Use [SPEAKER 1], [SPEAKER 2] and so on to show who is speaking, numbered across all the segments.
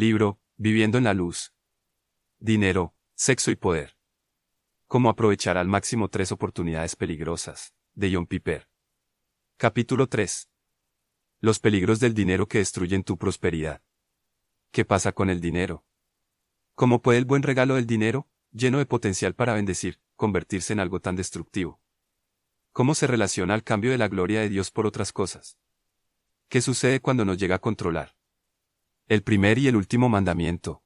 [SPEAKER 1] Libro, Viviendo en la Luz. Dinero, Sexo y Poder. Cómo aprovechar al máximo tres oportunidades peligrosas, de John Piper. Capítulo 3. Los peligros del dinero que destruyen tu prosperidad. ¿Qué pasa con el dinero? ¿Cómo puede el buen regalo del dinero, lleno de potencial para bendecir, convertirse en algo tan destructivo? ¿Cómo se relaciona al cambio de la gloria de Dios por otras cosas? ¿Qué sucede cuando nos llega a controlar? El primer y el último mandamiento.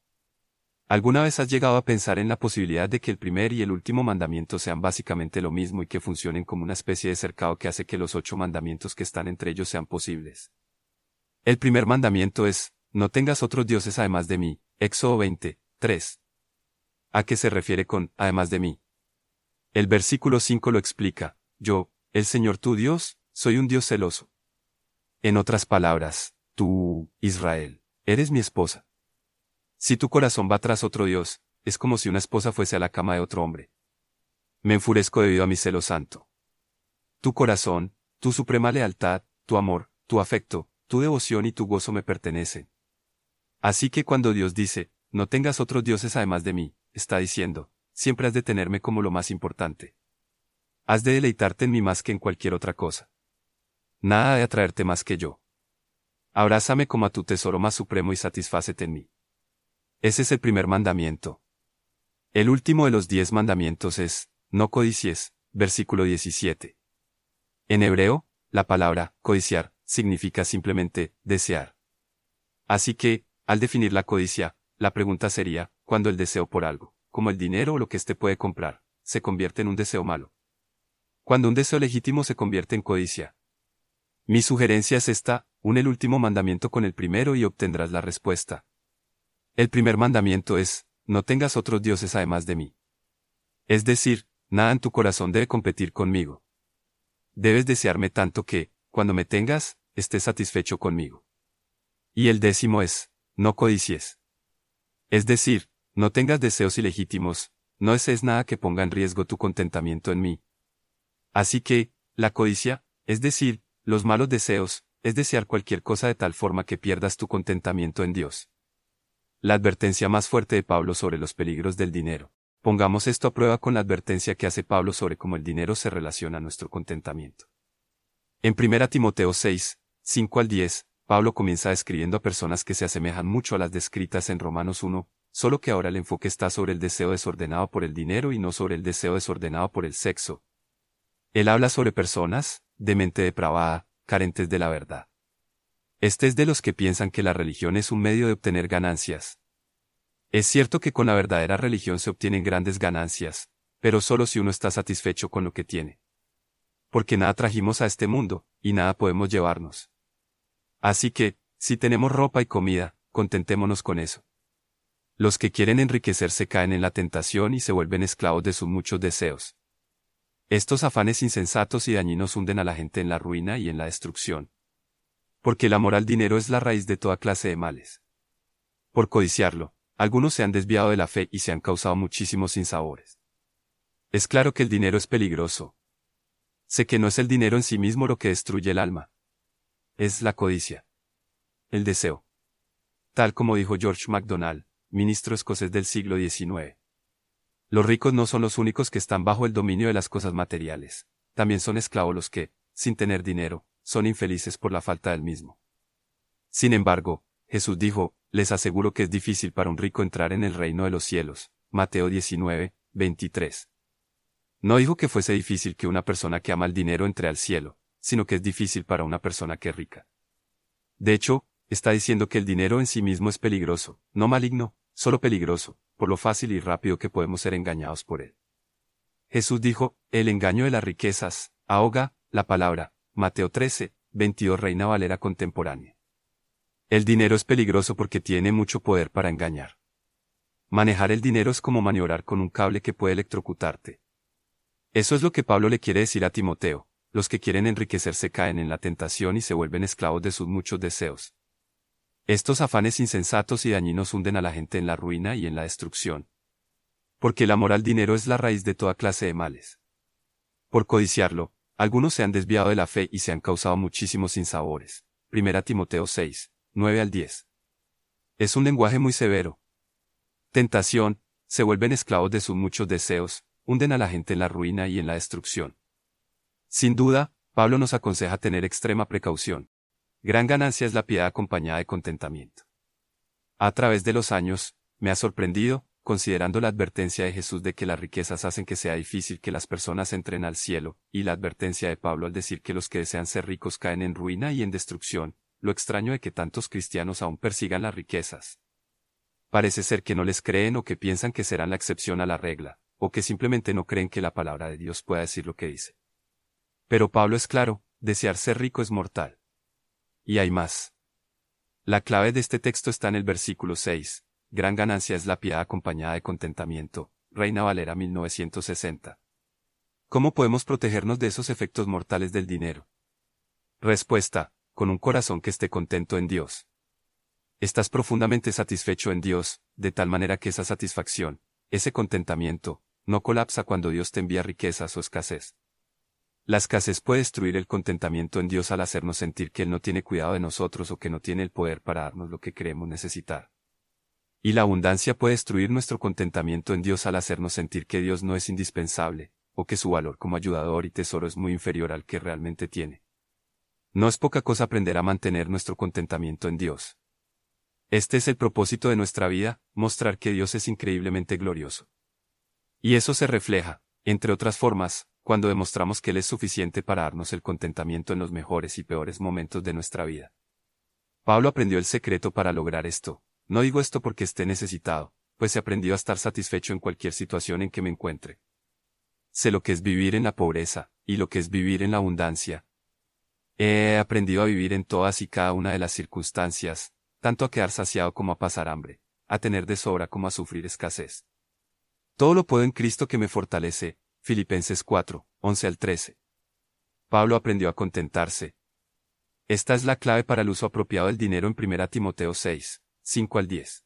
[SPEAKER 1] ¿Alguna vez has llegado a pensar en la posibilidad de que el primer y el último mandamiento sean básicamente lo mismo y que funcionen como una especie de cercado que hace que los ocho mandamientos que están entre ellos sean posibles? El primer mandamiento es, no tengas otros dioses además de mí, Éxodo 20, 3. ¿A qué se refiere con, además de mí? El versículo 5 lo explica, yo, el Señor tu Dios, soy un Dios celoso. En otras palabras, tú, Israel, eres mi esposa. Si tu corazón va tras otro Dios, es como si una esposa fuese a la cama de otro hombre. Me enfurezco debido a mi celo santo. Tu corazón, tu suprema lealtad, tu amor, tu afecto, tu devoción y tu gozo me pertenecen. Así que cuando Dios dice, no tengas otros dioses además de mí, está diciendo, siempre has de tenerme como lo más importante. Has de deleitarte en mí más que en cualquier otra cosa. Nada de atraerte más que yo. Abrázame como a tu tesoro más supremo y satisfácete en mí. Ese es el primer mandamiento. El último de los diez mandamientos es, no codicies, versículo 17. En hebreo, la palabra, codiciar, significa simplemente, desear. Así que, al definir la codicia, la pregunta sería, cuando el deseo por algo, como el dinero o lo que éste puede comprar, se convierte en un deseo malo. Cuando un deseo legítimo se convierte en codicia. Mi sugerencia es esta, une el último mandamiento con el primero y obtendrás la respuesta. El primer mandamiento es, no tengas otros dioses además de mí. Es decir, nada en tu corazón debe competir conmigo. Debes desearme tanto que, cuando me tengas, estés satisfecho conmigo. Y el décimo es, no codicies. Es decir, no tengas deseos ilegítimos, no desees nada que ponga en riesgo tu contentamiento en mí. Así que, la codicia, es decir, los malos deseos, es desear cualquier cosa de tal forma que pierdas tu contentamiento en Dios. La advertencia más fuerte de Pablo sobre los peligros del dinero. Pongamos esto a prueba con la advertencia que hace Pablo sobre cómo el dinero se relaciona a nuestro contentamiento. En 1 Timoteo 6, 5 al 10, Pablo comienza describiendo a personas que se asemejan mucho a las descritas en Romanos 1, solo que ahora el enfoque está sobre el deseo desordenado por el dinero y no sobre el deseo desordenado por el sexo. Él habla sobre personas, de mente depravada, carentes de la verdad. Este es de los que piensan que la religión es un medio de obtener ganancias. Es cierto que con la verdadera religión se obtienen grandes ganancias, pero solo si uno está satisfecho con lo que tiene. Porque nada trajimos a este mundo, y nada podemos llevarnos. Así que, si tenemos ropa y comida, contentémonos con eso. Los que quieren enriquecerse caen en la tentación y se vuelven esclavos de sus muchos deseos. Estos afanes insensatos y dañinos hunden a la gente en la ruina y en la destrucción. Porque el amor al dinero es la raíz de toda clase de males. Por codiciarlo, algunos se han desviado de la fe y se han causado muchísimos sinsabores. Es claro que el dinero es peligroso. Sé que no es el dinero en sí mismo lo que destruye el alma, es la codicia. El deseo. Tal como dijo George MacDonald, ministro escocés del siglo XIX. Los ricos no son los únicos que están bajo el dominio de las cosas materiales. También son esclavos los que, sin tener dinero, son infelices por la falta del mismo. Sin embargo, Jesús dijo, les aseguro que es difícil para un rico entrar en el reino de los cielos. Mateo 19, 23. No dijo que fuese difícil que una persona que ama el dinero entre al cielo, sino que es difícil para una persona que es rica. De hecho, está diciendo que el dinero en sí mismo es peligroso, no maligno, solo peligroso, por lo fácil y rápido que podemos ser engañados por él. Jesús dijo, el engaño de las riquezas, ahoga, la palabra, Mateo 13, 22 Reina Valera contemporánea. El dinero es peligroso porque tiene mucho poder para engañar. Manejar el dinero es como maniobrar con un cable que puede electrocutarte. Eso es lo que Pablo le quiere decir a Timoteo, los que quieren enriquecerse caen en la tentación y se vuelven esclavos de sus muchos deseos. Estos afanes insensatos y dañinos hunden a la gente en la ruina y en la destrucción. Porque el amor al dinero es la raíz de toda clase de males. Por codiciarlo, algunos se han desviado de la fe y se han causado muchísimos sinsabores. 1 Timoteo 6, 9 al 10. Es un lenguaje muy severo. Tentación, se vuelven esclavos de sus muchos deseos, hunden a la gente en la ruina y en la destrucción. Sin duda, Pablo nos aconseja tener extrema precaución. Gran ganancia es la piedad acompañada de contentamiento. A través de los años, me ha sorprendido, considerando la advertencia de Jesús de que las riquezas hacen que sea difícil que las personas entren al cielo, y la advertencia de Pablo al decir que los que desean ser ricos caen en ruina y en destrucción, lo extraño de que tantos cristianos aún persigan las riquezas. Parece ser que no les creen o que piensan que serán la excepción a la regla, o que simplemente no creen que la palabra de Dios pueda decir lo que dice. Pero Pablo es claro, desear ser rico es mortal. Y hay más. La clave de este texto está en el versículo 6, Gran ganancia es la piedad acompañada de contentamiento. Reina Valera 1960. ¿Cómo podemos protegernos de esos efectos mortales del dinero? Respuesta, con un corazón que esté contento en Dios. Estás profundamente satisfecho en Dios, de tal manera que esa satisfacción, ese contentamiento, no colapsa cuando Dios te envía riquezas o escasez. La escasez puede destruir el contentamiento en Dios al hacernos sentir que Él no tiene cuidado de nosotros o que no tiene el poder para darnos lo que creemos necesitar. Y la abundancia puede destruir nuestro contentamiento en Dios al hacernos sentir que Dios no es indispensable, o que su valor como ayudador y tesoro es muy inferior al que realmente tiene. No es poca cosa aprender a mantener nuestro contentamiento en Dios. Este es el propósito de nuestra vida, mostrar que Dios es increíblemente glorioso. Y eso se refleja, entre otras formas, cuando demostramos que Él es suficiente para darnos el contentamiento en los mejores y peores momentos de nuestra vida. Pablo aprendió el secreto para lograr esto, no digo esto porque esté necesitado, pues he aprendido a estar satisfecho en cualquier situación en que me encuentre. Sé lo que es vivir en la pobreza, y lo que es vivir en la abundancia. He aprendido a vivir en todas y cada una de las circunstancias, tanto a quedar saciado como a pasar hambre, a tener de sobra como a sufrir escasez. Todo lo puedo en Cristo que me fortalece, Filipenses 4, 11 al 13. Pablo aprendió a contentarse. Esta es la clave para el uso apropiado del dinero en 1 Timoteo 6, 5 al 10.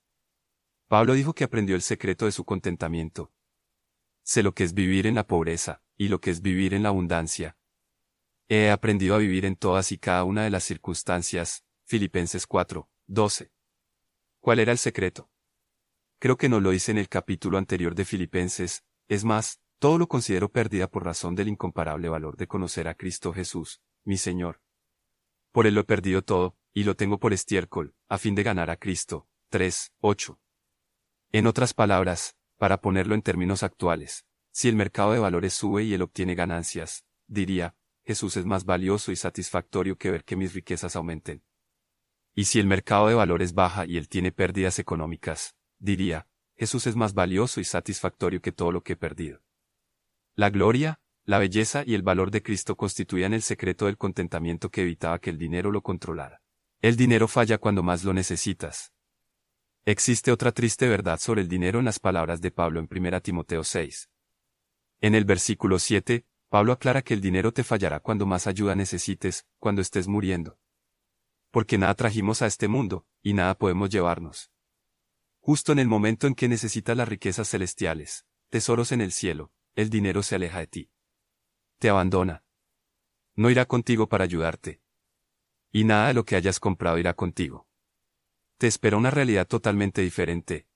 [SPEAKER 1] Pablo dijo que aprendió el secreto de su contentamiento. Sé lo que es vivir en la pobreza, y lo que es vivir en la abundancia. He aprendido a vivir en todas y cada una de las circunstancias. Filipenses 4, 12. ¿Cuál era el secreto? Creo que no lo hice en el capítulo anterior de Filipenses, es más, todo lo considero pérdida por razón del incomparable valor de conocer a Cristo Jesús, mi Señor. Por él lo he perdido todo, y lo tengo por estiércol, a fin de ganar a Cristo. 3, 8. En otras palabras, para ponerlo en términos actuales, si el mercado de valores sube y él obtiene ganancias, diría, Jesús es más valioso y satisfactorio que ver que mis riquezas aumenten. Y si el mercado de valores baja y él tiene pérdidas económicas, diría, Jesús es más valioso y satisfactorio que todo lo que he perdido. La gloria, la belleza y el valor de Cristo constituían el secreto del contentamiento que evitaba que el dinero lo controlara. El dinero falla cuando más lo necesitas. Existe otra triste verdad sobre el dinero en las palabras de Pablo en 1 Timoteo 6. En el versículo 7, Pablo aclara que el dinero te fallará cuando más ayuda necesites, cuando estés muriendo. Porque nada trajimos a este mundo, y nada podemos llevarnos. Justo en el momento en que necesitas las riquezas celestiales, tesoros en el cielo, el dinero se aleja de ti. Te abandona. No irá contigo para ayudarte, y nada de lo que hayas comprado irá contigo. Te espera una realidad totalmente diferente.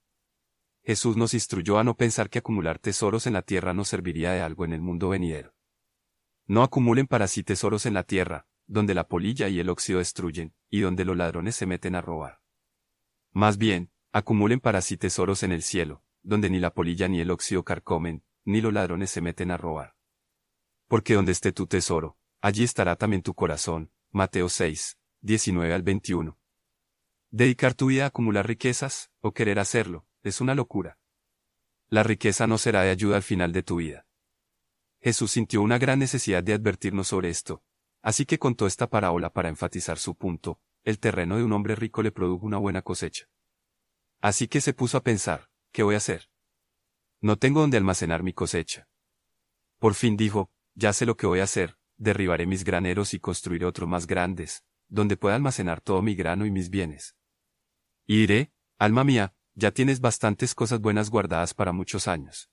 [SPEAKER 1] Jesús nos instruyó a no pensar que acumular tesoros en la tierra nos serviría de algo en el mundo venidero. No acumulen para sí tesoros en la tierra, donde la polilla y el óxido destruyen, y donde los ladrones se meten a robar. Más bien, acumulen para sí tesoros en el cielo, donde ni la polilla ni el óxido carcomen, ni los ladrones se meten a robar. Porque donde esté tu tesoro, allí estará también tu corazón, Mateo 6, 19 al 21. Dedicar tu vida a acumular riquezas, o querer hacerlo, es una locura. La riqueza no será de ayuda al final de tu vida. Jesús sintió una gran necesidad de advertirnos sobre esto, así que contó esta parábola para enfatizar su punto, el terreno de un hombre rico le produjo una buena cosecha. Así que se puso a pensar, ¿qué voy a hacer? No tengo donde almacenar mi cosecha. Por fin dijo, ya sé lo que voy a hacer, derribaré mis graneros y construiré otros más grandes, donde pueda almacenar todo mi grano y mis bienes. Y diré, alma mía, ya tienes bastantes cosas buenas guardadas para muchos años.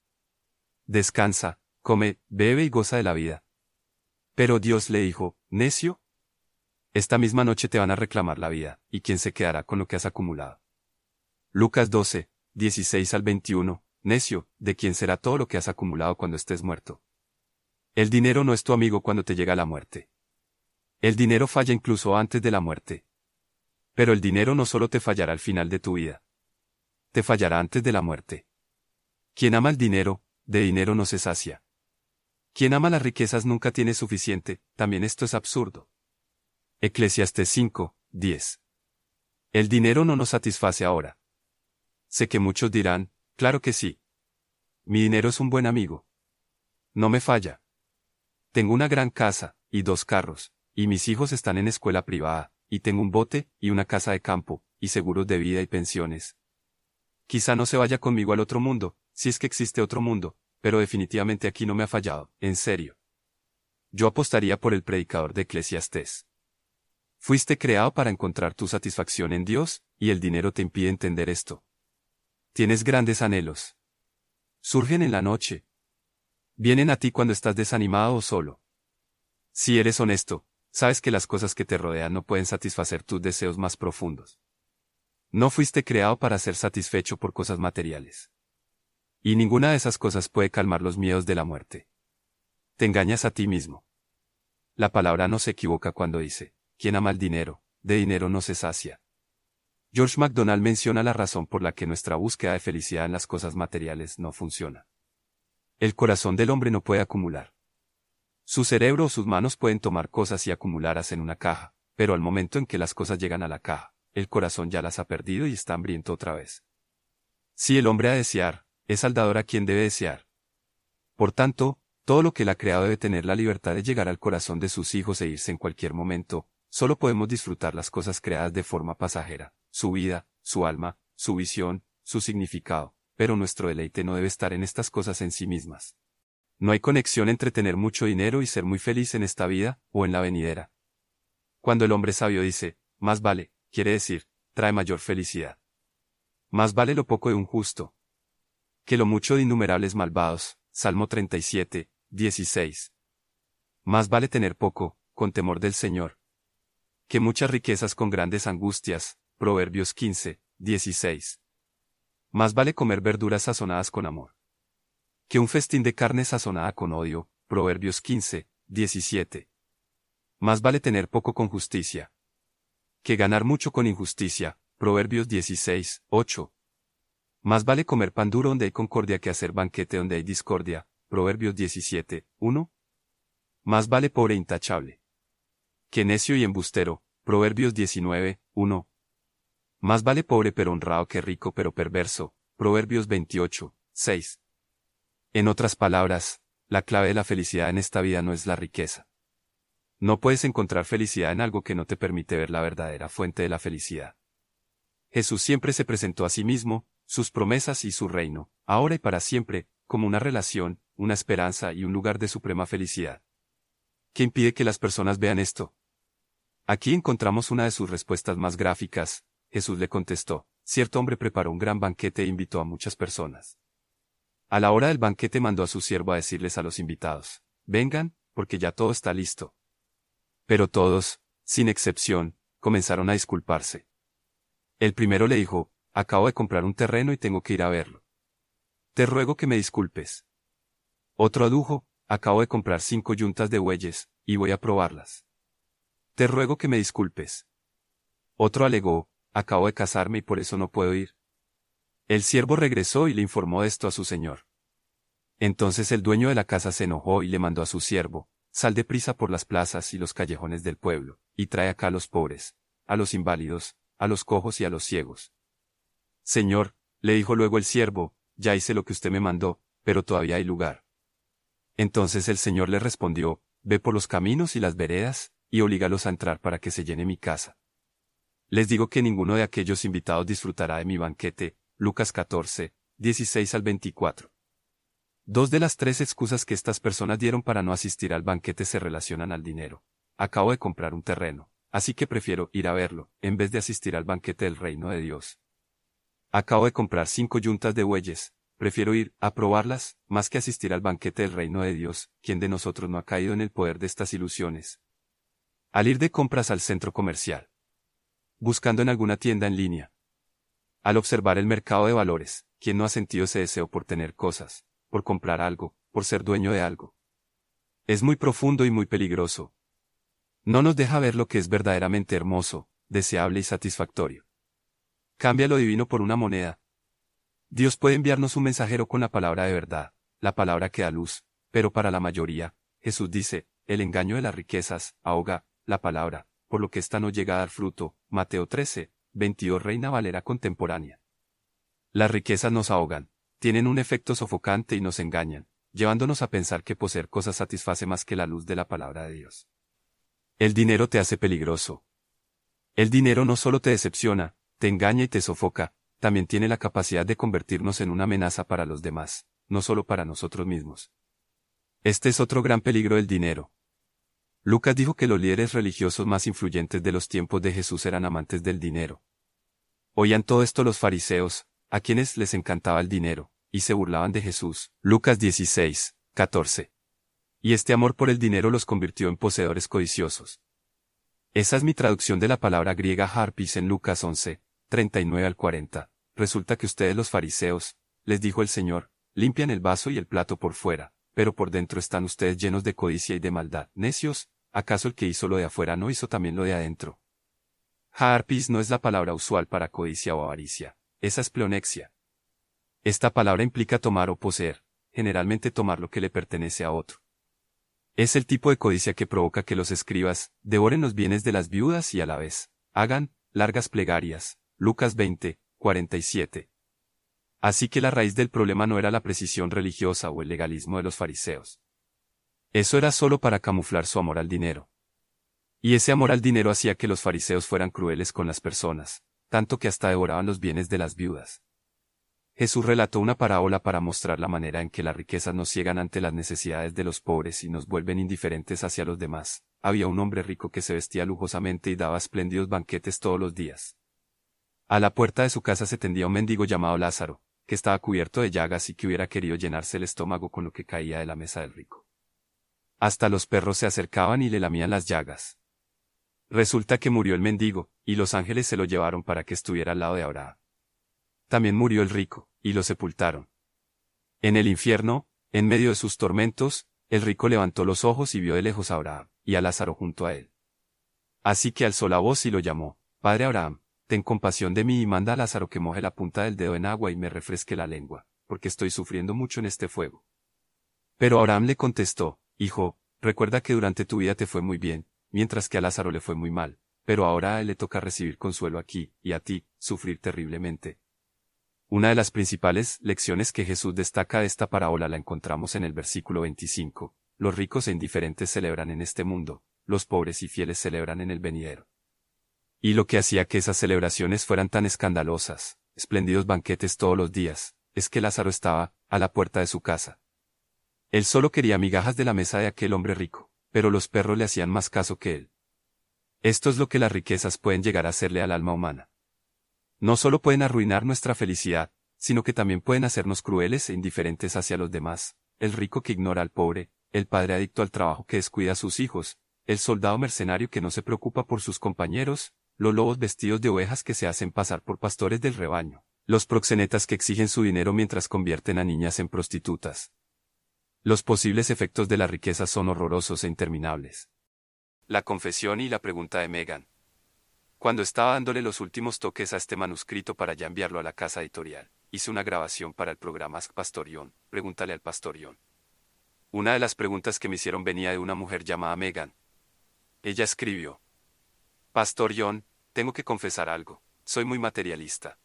[SPEAKER 1] Descansa, come, bebe y goza de la vida. Pero Dios le dijo, necio, esta misma noche te van a reclamar la vida, y quién se quedará con lo que has acumulado. Lucas 12, 16 al 21, necio, de quién será todo lo que has acumulado cuando estés muerto. El dinero no es tu amigo cuando te llega la muerte. El dinero falla incluso antes de la muerte. Pero el dinero no solo te fallará al final de tu vida. Te fallará antes de la muerte. Quien ama el dinero, de dinero no se sacia. Quien ama las riquezas nunca tiene suficiente, también esto es absurdo. Eclesiastes 5, 10. El dinero no nos satisface ahora. Sé que muchos dirán, claro que sí. Mi dinero es un buen amigo. No me falla. Tengo una gran casa, y dos carros, y mis hijos están en escuela privada, y tengo un bote, y una casa de campo, y seguros de vida y pensiones. Quizá no se vaya conmigo al otro mundo, si es que existe otro mundo, pero definitivamente aquí no me ha fallado, en serio. Yo apostaría por el predicador de Eclesiastés. Fuiste creado para encontrar tu satisfacción en Dios, y el dinero te impide entender esto. Tienes grandes anhelos. Surgen en la noche. Vienen a ti cuando estás desanimado o solo. Si eres honesto, sabes que las cosas que te rodean no pueden satisfacer tus deseos más profundos. No fuiste creado para ser satisfecho por cosas materiales. Y ninguna de esas cosas puede calmar los miedos de la muerte. Te engañas a ti mismo. La palabra no se equivoca cuando dice, quien ama el dinero, de dinero no se sacia. George MacDonald menciona la razón por la que nuestra búsqueda de felicidad en las cosas materiales no funciona. El corazón del hombre no puede acumular. Su cerebro o sus manos pueden tomar cosas y acumularlas en una caja, pero al momento en que las cosas llegan a la caja, el corazón ya las ha perdido y está hambriento otra vez. Si el hombre ha desear, es al dador a quien debe desear. Por tanto, todo lo que él ha creado debe tener la libertad de llegar al corazón de sus hijos e irse en cualquier momento, solo podemos disfrutar las cosas creadas de forma pasajera, su vida, su alma, su visión, su significado, pero nuestro deleite no debe estar en estas cosas en sí mismas. No hay conexión entre tener mucho dinero y ser muy feliz en esta vida, o en la venidera. Cuando el hombre sabio dice, más vale, quiere decir, trae mayor felicidad. Más vale lo poco de un justo, que lo mucho de innumerables malvados. Salmo 37, 16. Más vale tener poco, con temor del Señor, que muchas riquezas con grandes angustias. Proverbios 15, 16. Más vale comer verduras sazonadas con amor, que un festín de carne sazonada con odio. Proverbios 15, 17. Más vale tener poco con justicia, que ganar mucho con injusticia. Proverbios 16, 8. Más vale comer pan duro donde hay concordia que hacer banquete donde hay discordia. Proverbios 17, 1. Más vale pobre e intachable. Que necio y embustero. Proverbios 19, 1. Más vale pobre pero honrado que rico pero perverso. Proverbios 28, 6. En otras palabras, la clave de la felicidad en esta vida no es la riqueza. No puedes encontrar felicidad en algo que no te permite ver la verdadera fuente de la felicidad. Jesús siempre se presentó a sí mismo, sus promesas y su reino, ahora y para siempre, como una relación, una esperanza y un lugar de suprema felicidad. ¿Qué impide que las personas vean esto? Aquí encontramos una de sus respuestas más gráficas. Jesús le contestó, cierto hombre preparó un gran banquete e invitó a muchas personas. A la hora del banquete mandó a su siervo a decirles a los invitados, vengan, porque ya todo está listo. Pero todos, sin excepción, comenzaron a disculparse. El primero le dijo, Acabo de comprar un terreno y tengo que ir a verlo. Te ruego que me disculpes. Otro adujo, acabo de comprar cinco yuntas de bueyes, y voy a probarlas. Te ruego que me disculpes. Otro alegó, acabo de casarme y por eso no puedo ir. El siervo regresó y le informó esto a su señor. Entonces el dueño de la casa se enojó y le mandó a su siervo, sal deprisa por las plazas y los callejones del pueblo, y trae acá a los pobres, a los inválidos, a los cojos y a los ciegos. Señor, le dijo luego el siervo, ya hice lo que usted me mandó, pero todavía hay lugar. Entonces el Señor le respondió, Ve por los caminos y las veredas, y oblígalos a entrar para que se llene mi casa. Les digo que ninguno de aquellos invitados disfrutará de mi banquete. Lucas 14, 16 al 24. Dos de las tres excusas que estas personas dieron para no asistir al banquete se relacionan al dinero. Acabo de comprar un terreno, así que prefiero ir a verlo, en vez de asistir al banquete del reino de Dios. Acabo de comprar cinco yuntas de bueyes, prefiero ir a probarlas, más que asistir al banquete del reino de Dios, quien de nosotros no ha caído en el poder de estas ilusiones. Al ir de compras al centro comercial. Buscando en alguna tienda en línea. Al observar el mercado de valores, ¿quién no ha sentido ese deseo por tener cosas, por comprar algo, por ser dueño de algo? Es muy profundo y muy peligroso. No nos deja ver lo que es verdaderamente hermoso, deseable y satisfactorio. Cambia lo divino por una moneda. Dios puede enviarnos un mensajero con la palabra de verdad, la palabra que da luz, pero para la mayoría, Jesús dice, el engaño de las riquezas, ahoga, la palabra, por lo que ésta no llega a dar fruto. Mateo 13, 22 Reina Valera contemporánea. Las riquezas nos ahogan, tienen un efecto sofocante y nos engañan, llevándonos a pensar que poseer cosas satisface más que la luz de la palabra de Dios. El dinero te hace peligroso. El dinero no solo te decepciona, te engaña y te sofoca, también tiene la capacidad de convertirnos en una amenaza para los demás, no solo para nosotros mismos. Este es otro gran peligro del dinero. Lucas dijo que los líderes religiosos más influyentes de los tiempos de Jesús eran amantes del dinero. Oían todo esto los fariseos, a quienes les encantaba el dinero, y se burlaban de Jesús. Lucas 16, 14. Y este amor por el dinero los convirtió en poseedores codiciosos. Esa es mi traducción de la palabra griega harpis en Lucas 11, 39 al 40. Resulta que ustedes los fariseos, les dijo el Señor, limpian el vaso y el plato por fuera, pero por dentro están ustedes llenos de codicia y de maldad. Necios, ¿acaso el que hizo lo de afuera no hizo también lo de adentro? Harpis no es la palabra usual para codicia o avaricia, esa es pleonexia. Esta palabra implica tomar o poseer, generalmente tomar lo que le pertenece a otro. Es el tipo de codicia que provoca que los escribas devoren los bienes de las viudas y a la vez hagan largas plegarias. Lucas 20, 47. Así que la raíz del problema no era la precisión religiosa o el legalismo de los fariseos. Eso era solo para camuflar su amor al dinero. Y ese amor al dinero hacía que los fariseos fueran crueles con las personas, tanto que hasta devoraban los bienes de las viudas. Jesús relató una parábola para mostrar la manera en que las riquezas nos ciegan ante las necesidades de los pobres y nos vuelven indiferentes hacia los demás. Había un hombre rico que se vestía lujosamente y daba espléndidos banquetes todos los días. A la puerta de su casa se tendía un mendigo llamado Lázaro, que estaba cubierto de llagas y que hubiera querido llenarse el estómago con lo que caía de la mesa del rico. Hasta los perros se acercaban y le lamían las llagas. Resulta que murió el mendigo, y los ángeles se lo llevaron para que estuviera al lado de Abraham. También murió el rico, y lo sepultaron. En el infierno, en medio de sus tormentos, el rico levantó los ojos y vio de lejos a Abraham, y a Lázaro junto a él. Así que alzó la voz y lo llamó, Padre Abraham, ten compasión de mí y manda a Lázaro que moje la punta del dedo en agua y me refresque la lengua, porque estoy sufriendo mucho en este fuego. Pero Abraham le contestó, Hijo, recuerda que durante tu vida te fue muy bien, mientras que a Lázaro le fue muy mal, pero ahora a él le toca recibir consuelo aquí, y a ti, sufrir terriblemente. Una de las principales lecciones que Jesús destaca de esta parábola la encontramos en el versículo 25. Los ricos e indiferentes celebran en este mundo, los pobres y fieles celebran en el venidero. Y lo que hacía que esas celebraciones fueran tan escandalosas, espléndidos banquetes todos los días, es que Lázaro estaba, a la puerta de su casa. Él solo quería migajas de la mesa de aquel hombre rico, pero los perros le hacían más caso que él. Esto es lo que las riquezas pueden llegar a hacerle al alma humana. No solo pueden arruinar nuestra felicidad, sino que también pueden hacernos crueles e indiferentes hacia los demás, el rico que ignora al pobre, el padre adicto al trabajo que descuida a sus hijos, el soldado mercenario que no se preocupa por sus compañeros, los lobos vestidos de ovejas que se hacen pasar por pastores del rebaño, los proxenetas que exigen su dinero mientras convierten a niñas en prostitutas. Los posibles efectos de la riqueza son horrorosos e interminables. La confesión y la pregunta de Megan. Cuando estaba dándole los últimos toques a este manuscrito para ya enviarlo a la casa editorial, hice una grabación para el programa Pastorión, Pregúntale al Pastorión. Una de las preguntas que me hicieron venía de una mujer llamada Megan. Ella escribió, Pastor John, tengo que confesar algo. Soy muy materialista.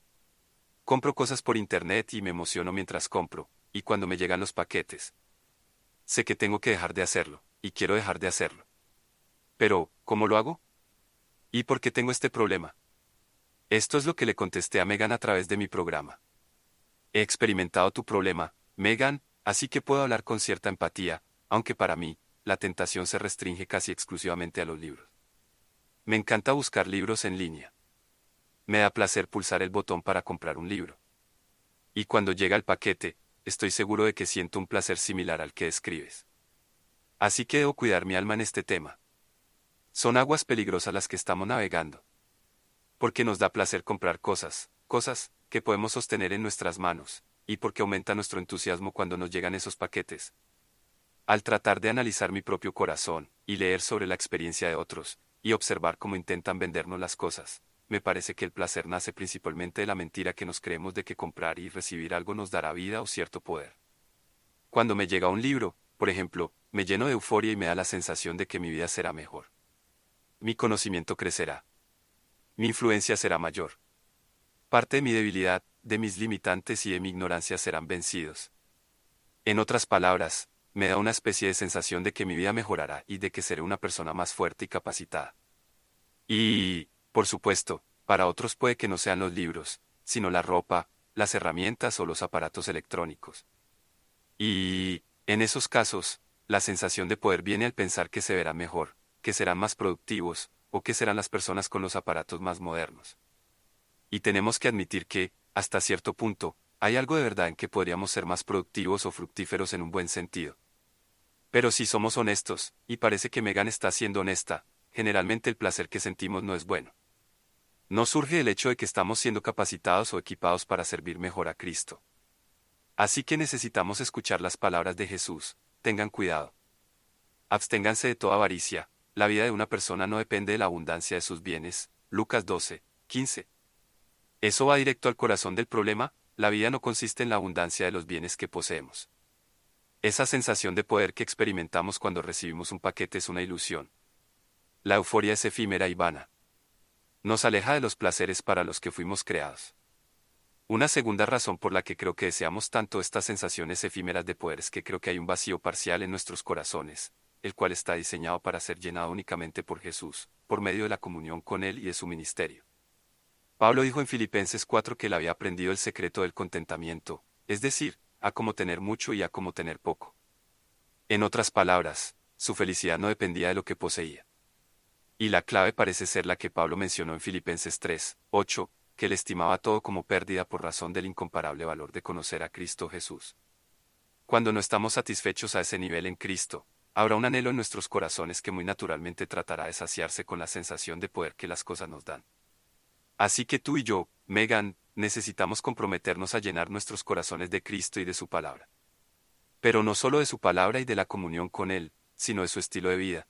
[SPEAKER 1] Compro cosas por internet y me emociono mientras compro, y cuando me llegan los paquetes. Sé que tengo que dejar de hacerlo, y quiero dejar de hacerlo. Pero, ¿cómo lo hago? ¿Y por qué tengo este problema? Esto es lo que le contesté a Megan a través de mi programa. He experimentado tu problema, Megan, así que puedo hablar con cierta empatía, aunque para mí, la tentación se restringe casi exclusivamente a los libros. Me encanta buscar libros en línea. Me da placer pulsar el botón para comprar un libro. Y cuando llega el paquete, estoy seguro de que siento un placer similar al que describes. Así que debo cuidar mi alma en este tema. Son aguas peligrosas las que estamos navegando. Porque nos da placer comprar cosas, cosas, que podemos sostener en nuestras manos, y porque aumenta nuestro entusiasmo cuando nos llegan esos paquetes. Al tratar de analizar mi propio corazón, y leer sobre la experiencia de otros, y observar cómo intentan vendernos las cosas, me parece que el placer nace principalmente de la mentira que nos creemos de que comprar y recibir algo nos dará vida o cierto poder. Cuando me llega un libro, por ejemplo, me lleno de euforia y me da la sensación de que mi vida será mejor. Mi conocimiento crecerá. Mi influencia será mayor. Parte de mi debilidad, de mis limitantes y de mi ignorancia serán vencidos. En otras palabras, me da una especie de sensación de que mi vida mejorará y de que seré una persona más fuerte y capacitada. Y, por supuesto, para otros puede que no sean los libros, sino la ropa, las herramientas o los aparatos electrónicos. Y, en esos casos, la sensación de poder viene al pensar que se verá mejor, que serán más productivos, o que serán las personas con los aparatos más modernos. Y tenemos que admitir que, hasta cierto punto, hay algo de verdad en que podríamos ser más productivos o fructíferos en un buen sentido. Pero si somos honestos, y parece que Megan está siendo honesta, generalmente el placer que sentimos no es bueno. No surge del hecho de que estamos siendo capacitados o equipados para servir mejor a Cristo. Así que necesitamos escuchar las palabras de Jesús, tengan cuidado. Absténganse de toda avaricia, la vida de una persona no depende de la abundancia de sus bienes. Lucas 12, 15. Eso va directo al corazón del problema, la vida no consiste en la abundancia de los bienes que poseemos. Esa sensación de poder que experimentamos cuando recibimos un paquete es una ilusión. La euforia es efímera y vana. Nos aleja de los placeres para los que fuimos creados. Una segunda razón por la que creo que deseamos tanto estas sensaciones efímeras de poder es que creo que hay un vacío parcial en nuestros corazones, el cual está diseñado para ser llenado únicamente por Jesús, por medio de la comunión con Él y de su ministerio. Pablo dijo en Filipenses 4 que él había aprendido el secreto del contentamiento, es decir, a cómo tener mucho y a cómo tener poco. En otras palabras, su felicidad no dependía de lo que poseía. Y la clave parece ser la que Pablo mencionó en Filipenses 3, 8, que él estimaba todo como pérdida por razón del incomparable valor de conocer a Cristo Jesús. Cuando no estamos satisfechos a ese nivel en Cristo, habrá un anhelo en nuestros corazones que muy naturalmente tratará de saciarse con la sensación de poder que las cosas nos dan. Así que tú y yo, Megan, necesitamos comprometernos a llenar nuestros corazones de Cristo y de su palabra. Pero no solo de su palabra y de la comunión con Él, sino de su estilo de vida.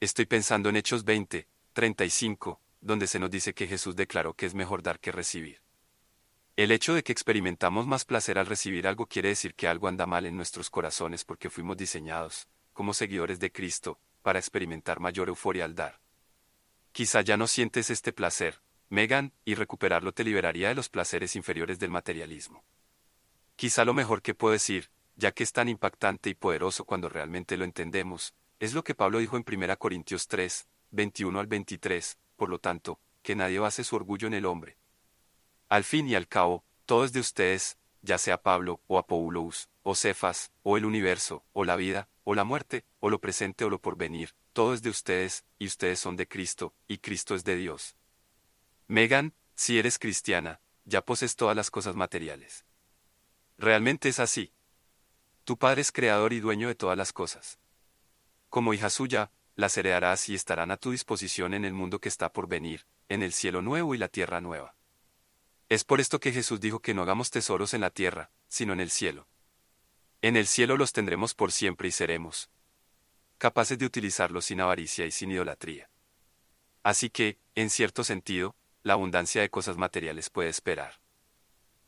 [SPEAKER 1] Estoy pensando en Hechos 20, 35, donde se nos dice que Jesús declaró que es mejor dar que recibir. El hecho de que experimentamos más placer al recibir algo quiere decir que algo anda mal en nuestros corazones porque fuimos diseñados, como seguidores de Cristo, para experimentar mayor euforia al dar. Quizá ya no sientes este placer, Megan, y recuperarlo te liberaría de los placeres inferiores del materialismo. Quizá lo mejor que puedo decir, ya que es tan impactante y poderoso cuando realmente lo entendemos, es lo que Pablo dijo en 1 Corintios 3, 21 al 23, por lo tanto, que nadie base su orgullo en el hombre. Al fin y al cabo, todo es de ustedes, ya sea Pablo, o Apoulos, o Cefas, o el universo, o la vida, o la muerte, o lo presente o lo porvenir, todo es de ustedes, y ustedes son de Cristo, y Cristo es de Dios. Megan, si eres cristiana, ya poses todas las cosas materiales. Realmente es así. Tu Padre es creador y dueño de todas las cosas. Como hija suya, las heredarás y estarán a tu disposición en el mundo que está por venir, en el cielo nuevo y la tierra nueva. Es por esto que Jesús dijo que no hagamos tesoros en la tierra, sino en el cielo. En el cielo los tendremos por siempre y seremos capaces de utilizarlos sin avaricia y sin idolatría. Así que, en cierto sentido, la abundancia de cosas materiales puede esperar.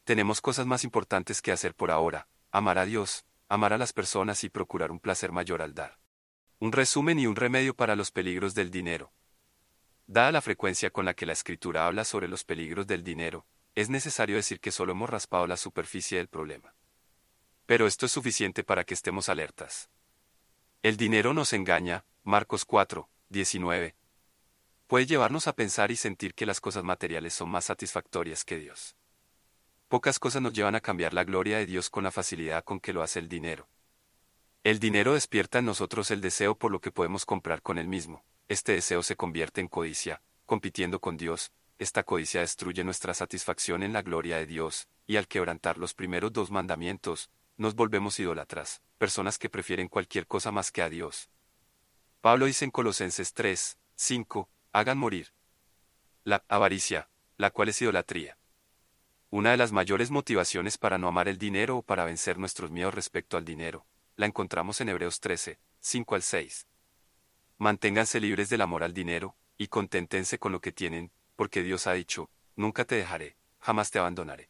[SPEAKER 1] Tenemos cosas más importantes que hacer por ahora, amar a Dios, amar a las personas y procurar un placer mayor al dar. Un resumen y un remedio para los peligros del dinero. Dada la frecuencia con la que la escritura habla sobre los peligros del dinero, es necesario decir que solo hemos raspado la superficie del problema. Pero esto es suficiente para que estemos alertas. El dinero nos engaña, Marcos 4, 19, puede llevarnos a pensar y sentir que las cosas materiales son más satisfactorias que Dios. Pocas cosas nos llevan a cambiar la gloria de Dios con la facilidad con que lo hace el dinero. El dinero despierta en nosotros el deseo por lo que podemos comprar con él mismo. Este deseo se convierte en codicia, compitiendo con Dios. Esta codicia destruye nuestra satisfacción en la gloria de Dios, y al quebrantar los primeros dos mandamientos, nos volvemos idólatras, personas que prefieren cualquier cosa más que a Dios. Pablo dice en Colosenses 3, 5, hagan morir. La avaricia, la cual es idolatría. Una de las mayores motivaciones para no amar el dinero o para vencer nuestros miedos respecto al dinero, la encontramos en Hebreos 13, 5 al 6. Manténganse libres del amor al dinero, y conténtense con lo que tienen, porque Dios ha dicho, nunca te dejaré, jamás te abandonaré.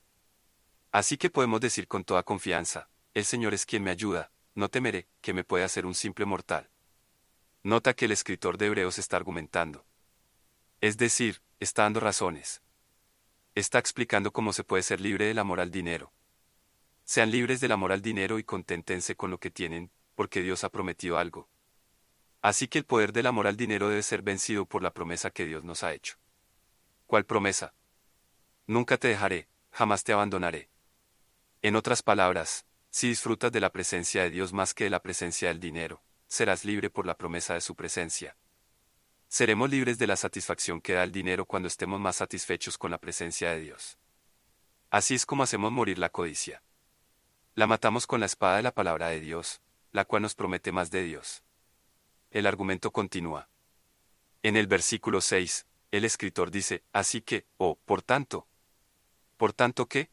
[SPEAKER 1] Así que podemos decir con toda confianza, el Señor es quien me ayuda, no temeré que me pueda hacer un simple mortal. Nota que el escritor de Hebreos está argumentando. Es decir, está dando razones. Está explicando cómo se puede ser libre del amor al dinero. Sean libres del amor al dinero y conténtense con lo que tienen, porque Dios ha prometido algo. Así que el poder del amor al dinero debe ser vencido por la promesa que Dios nos ha hecho. ¿Cuál promesa? Nunca te dejaré, jamás te abandonaré. En otras palabras, si disfrutas de la presencia de Dios más que de la presencia del dinero, serás libre por la promesa de su presencia. Seremos libres de la satisfacción que da el dinero cuando estemos más satisfechos con la presencia de Dios. Así es como hacemos morir la codicia. La matamos con la espada de la palabra de Dios, la cual nos promete más de Dios. El argumento continúa. En el versículo 6, el escritor dice, así que, oh, por tanto. ¿Por tanto qué?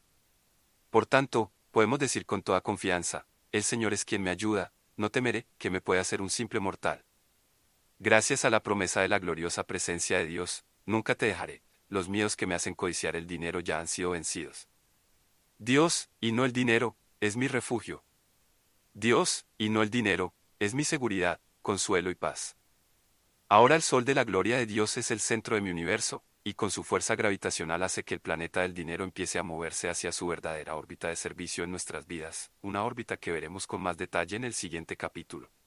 [SPEAKER 1] Por tanto, podemos decir con toda confianza, el Señor es quien me ayuda, no temeré que me pueda ser un simple mortal. Gracias a la promesa de la gloriosa presencia de Dios, nunca te dejaré, los miedos que me hacen codiciar el dinero ya han sido vencidos. Dios, y no el dinero, es mi refugio. Dios, y no el dinero, es mi seguridad, consuelo y paz. Ahora el sol de la gloria de Dios es el centro de mi universo, y con su fuerza gravitacional hace que el planeta del dinero empiece a moverse hacia su verdadera órbita de servicio en nuestras vidas, una órbita que veremos con más detalle en el siguiente capítulo.